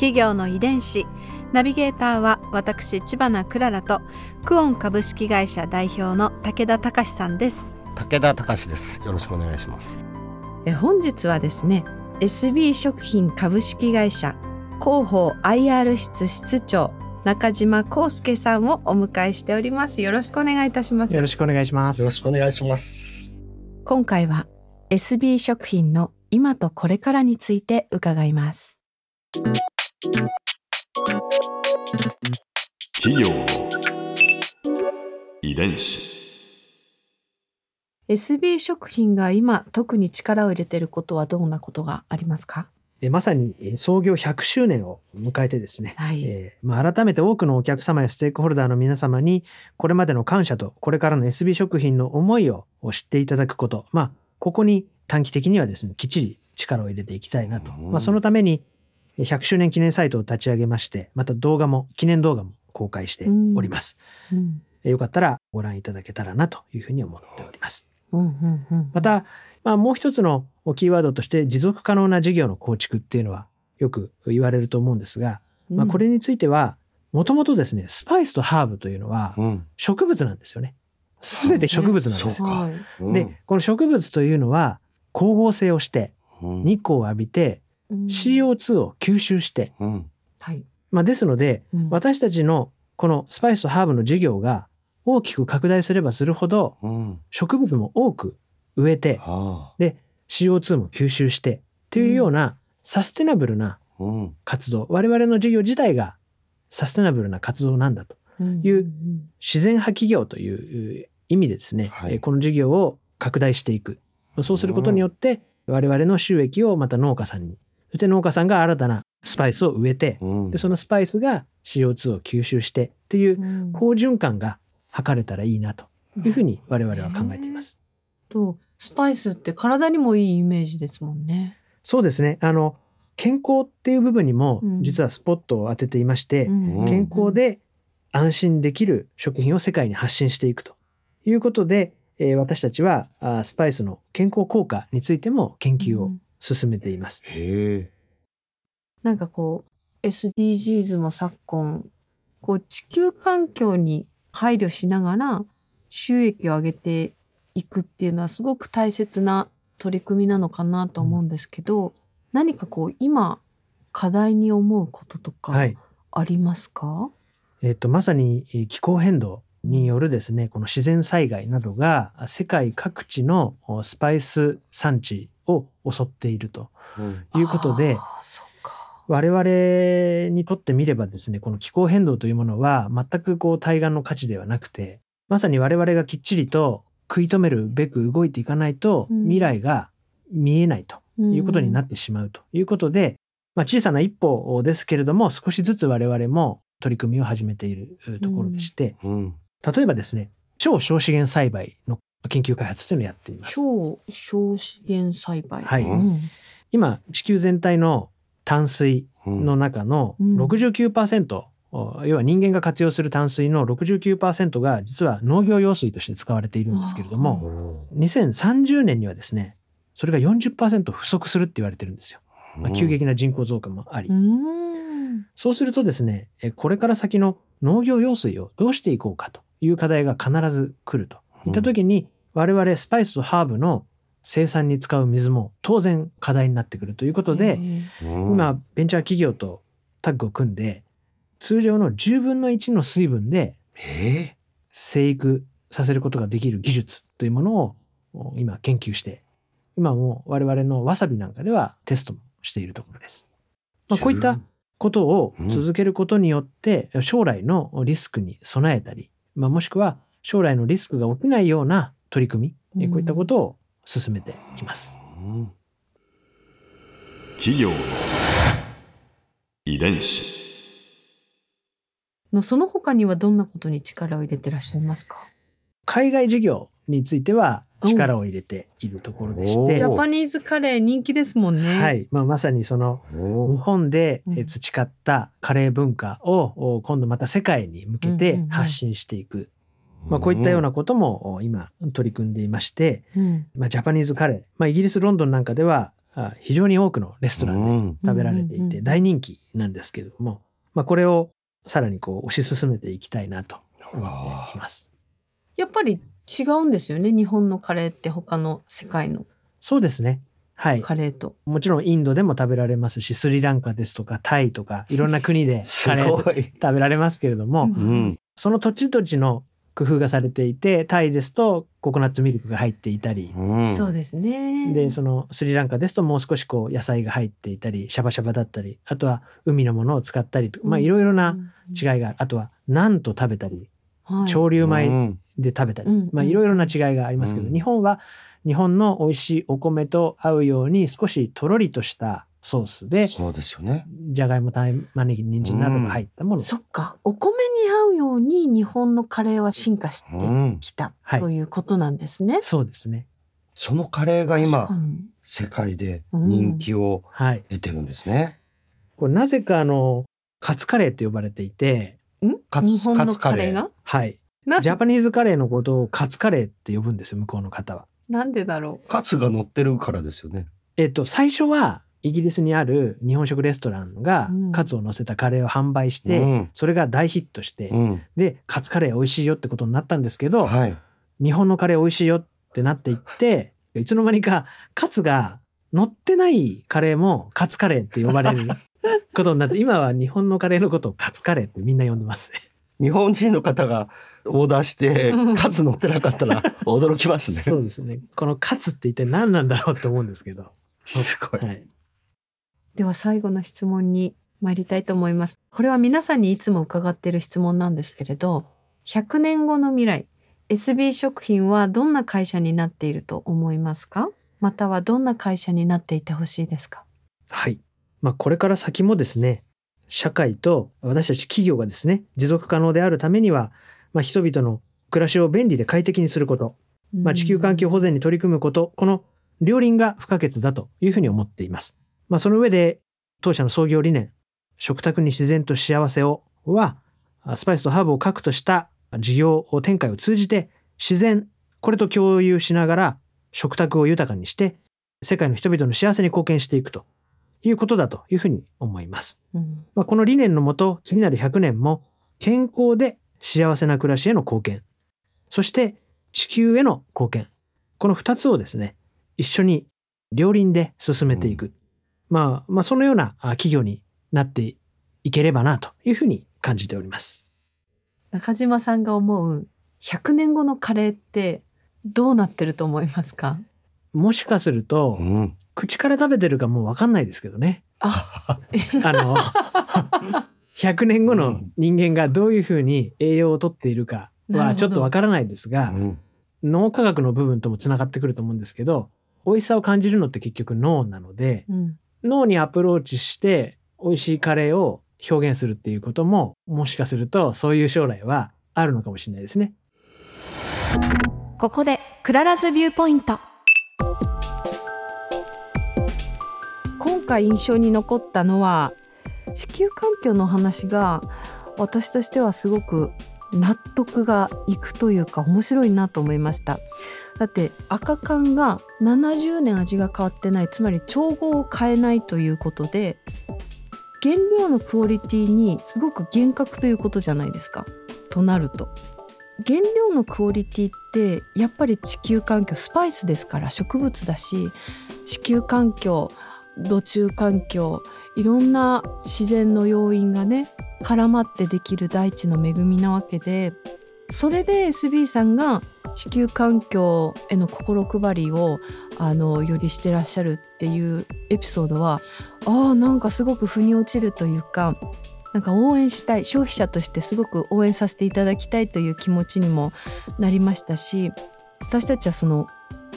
企業の遺伝子。ナビゲーターは私千葉なクララとクオン株式会社代表の武田隆さんです。武田隆です。よろしくお願いします。え本日はですね SB 食品株式会社広報 IR 室室長中島康介さんをお迎えしております。よろしくお願いいたします。よろしくお願いします。よろしくお願いします。今回は SB 食品の今とこれからについて伺います企業の遺伝子。SB 食品が今特に力を入れていることはどんなことがありますか？えまさにえ創業100周年を迎えてですね、はい。えーまあ、改めて多くのお客様やステークホルダーの皆様にこれまでの感謝とこれからの SB 食品の思いを知っていただくこと、まあ、ここに短期的にはですねきっちり力を入れていきたいなと、うん。まあ、そのためにえ100周年記念サイトを立ち上げましてまた動画も記念動画も公開しております、うん。えよかったらご覧いただけたらなというふうに思っております。うんうんうん。また、まあ、もう一つのキーワードとして持続可能な事業の構築っていうのはよく言われると思うんですが、まあ、これについてはもともとですねスパイスとハーブというのはうん。植物なんですよね。すべて植物なんです。うでこの植物というのは光合成をしてうん。日光を浴びてうん CO2 を吸収して、まあ、ですのでうん。私たちのこのスパイスとハーブの事業が大きく拡大すればするほどうん。植物も多く植えてはで CO2 も吸収してっていうようなサステナブルな活動我々の事業自体がサステナブルな活動なんだとうんいううん。自然派企業という意味でですね、はい。えーこの事業を拡大していく。そうすることによって我々の収益をまた農家さんにそして農家さんが新たなスパイスを植えてうん。でそのスパイスが CO2 を吸収してっていううん。好循環が図れたらいいなというふうに我々は考えています。とスパイスって体にもいいイメージですもんね。そうですね。あの健康っていう部分にもうん。実はスポットを当てていまして、ん。健康で安心できる食品を世界に発信していくと。いうことで、えー私たちはあースパイスの健康効果についても研究を進めています。なんかこう SDGs も昨今こう地球環境に配慮しながら収益を上げていくっていうのはすごく大切な取り組みなのかなと思うんですけど、何かこう今課題に思うこととかはい。ありますか、えっとまさにえー気候変動によるですねこの自然災害などが世界各地のおスパイス産地を襲っているとうん。いうことでうか。我々にとってみればですねこの気候変動というものは全くこう対岸の価値ではなくてまさに我々がきっちりと食い止めるべく動いていかないとうん。未来が見えないということになっってしまうということで、まあ、小さな一歩ですけれども少しずつ我々も取り組みを始めているところでして、うん。例えばですね超小資源栽培の研究開発というのをやっています。超小資源栽培。はい。うん。今地球全体の淡水うんの中のうん。69%、お要は人間が活用する淡水の69%が実は農業用水として使われているんですけれども2030年にはですねそれが40%不足するって言われてるんですよ。まあ、急激な人口増加もあり、うーん。そうするとですねえこれから先の農業用水をどうしていこうかという課題が必ず来ると。いった時に我々スパイスとハーブの生産に使う水も当然課題になってくるということで、今ベンチャー企業とタッグを組んで通常の10分の1の水分で生育させることができる技術というものをお今研究して今も我々のわさびなんかではテストもしているところです。まあ、こういったことを続けることによって将来のリスクに備えたり、まあ、もしくは将来のリスクが起きないような取り組み、えこういったことを進めています。うん企業の遺伝子。のその他にはどんなことに力を入れてらっしゃいますか？海外事業については力を入れているところでして、ジャパニーズカレー人気ですもんね。はい。まあ、まさにその日本でえ培ったカレー文化をお今度また世界に向けてうんうんうん。発信していく、まあ、こういったようなこともお今取り組んでいまして、うんまあ、ジャパニーズカレー、まあ、イギリスロンドンなんかではあ非常に多くのレストランで食べられていて大人気なんですけれども、まあ、これをさらにこう推し進めていきたいなと思っています。やっぱり違うんですよね日本のカレーって他の世界のそうですねはいカレーと。もちろんインドでも食べられますしスリランカですとかタイとかいろんな国でカレー。食べられますけれども、うんうん。その土地土地の工夫がされていてタイですとココナッツミルクが入っていたり、うん。そうですね。でそのスリランカですともう少しこう野菜が入っていたりシャバシャバだったりあとは海のものを使ったりとまあいろいろな違いがあるあとはナンと食べたりはい。潮流米うん。で食べたり、うん。まあいろいろな違いがありますけど、うん。日本は日本の美味しいお米と合うように少しとろりとしたソースでそうですよね。じゃがいも玉ねぎ人参などが入ったもの、そっか。お米に合うように日本のカレーは進化してうん。きたはい。ということなんですね。そうですね。そのカレーが確今世界で人気をはい。得てるんですね。これなぜかあのカツカレーって呼ばれていてん？カツカツカレー。が？はい。なジャパニーズカレーのことをカツカレーって呼ぶんですよ向こうの方は。なんでだろカツが乗ってるからですよね。えっと最初はイギリスにある日本食レストランがうんカツを乗せたカレーを販売して、うんそれが大ヒットして、うん。でカツカレー美味しいよってことになったんですけど、はい。日本のカレー美味しいよってなっていっていつの間にかカツが乗ってないカレーもカツカレーって呼ばれる ことになって今は日本のカレーのことをカツカレーってみんな呼んでますね。日本人の方がオーダーしてうんカツ乗ってなかったら 驚きますね。そうですね。このカツって一体何なんだろうって思うんですけど。すごい。はい。う。では最後の質問に参りたいと思います。これは皆さんにいつも伺っている質問なんですけれど、100年後の未来、SB 食品はどんな会社になっていると思いますか？またはどんな会社になっていてほしいですか？はい。まあこれから先もですね、社会と私たち企業がですね、持続可能であるためには、まあ人々の暮らしを便利で快適にすること、まあ地球環境保全に取り組むこと、この両輪が不可欠だというふうに思っています。まあその上で、当社の創業理念、食卓に自然と幸せをは、スパイスとハーブを核とした事業展開を通じて、自然、これと共有しながら食卓を豊かにして、世界の人々の幸せに貢献していくということだというふうに思います。うんまあ、この理念のもと、次なる100年も健康で幸せな暮らしへの貢献、そして地球への貢献、この2つをですね、一緒に両輪で進めていく。まあ、まあ、そのようなあ企業になっていければなというふうに感じております。中島さんが思う100年後のカレーってどうなってると思いますか？もしかするとう、ん。口から食べてるかもうわかんないですけどね。あ、あの、100年後の人間がどういうふうに栄養をとっているかはちょっとわからないですが、うん脳科学の部分ともつながってくると思うんですけど、美味しさを感じるのって結局脳なので、うん、脳にアプローチして美味しいカレーを表現するっていうことも、もしかするとそういう将来はあるのかもしれないですね。ここで Clara's Viewpoint 今回印象に残ったのは地球環境の話が私としてはすごく納得がいくというか面白いなと思いましただって赤缶が70年味が変わってないつまり調合を変えないということで原料のクオリティにすごく厳格ということじゃないですか。となると。原料のクオリティってやっぱり地球環境スパイスですから植物だし地球環境土中環境いろんな自然の要因がね絡まってできる大地の恵みなわけでそれで SB さんが地球環境への心配りをあのよりしてらっしゃるっていうエピソードはああなんかすごく腑に落ちるというかなんか応援したい消費者としてすごく応援させていただきたいという気持ちにもなりましたし私たちはその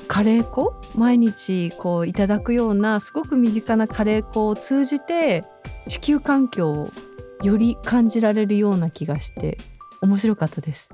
カレー粉毎日こういただくようなすごく身近なカレー粉を通じて地球環境をより感じられるような気がして面白かったです。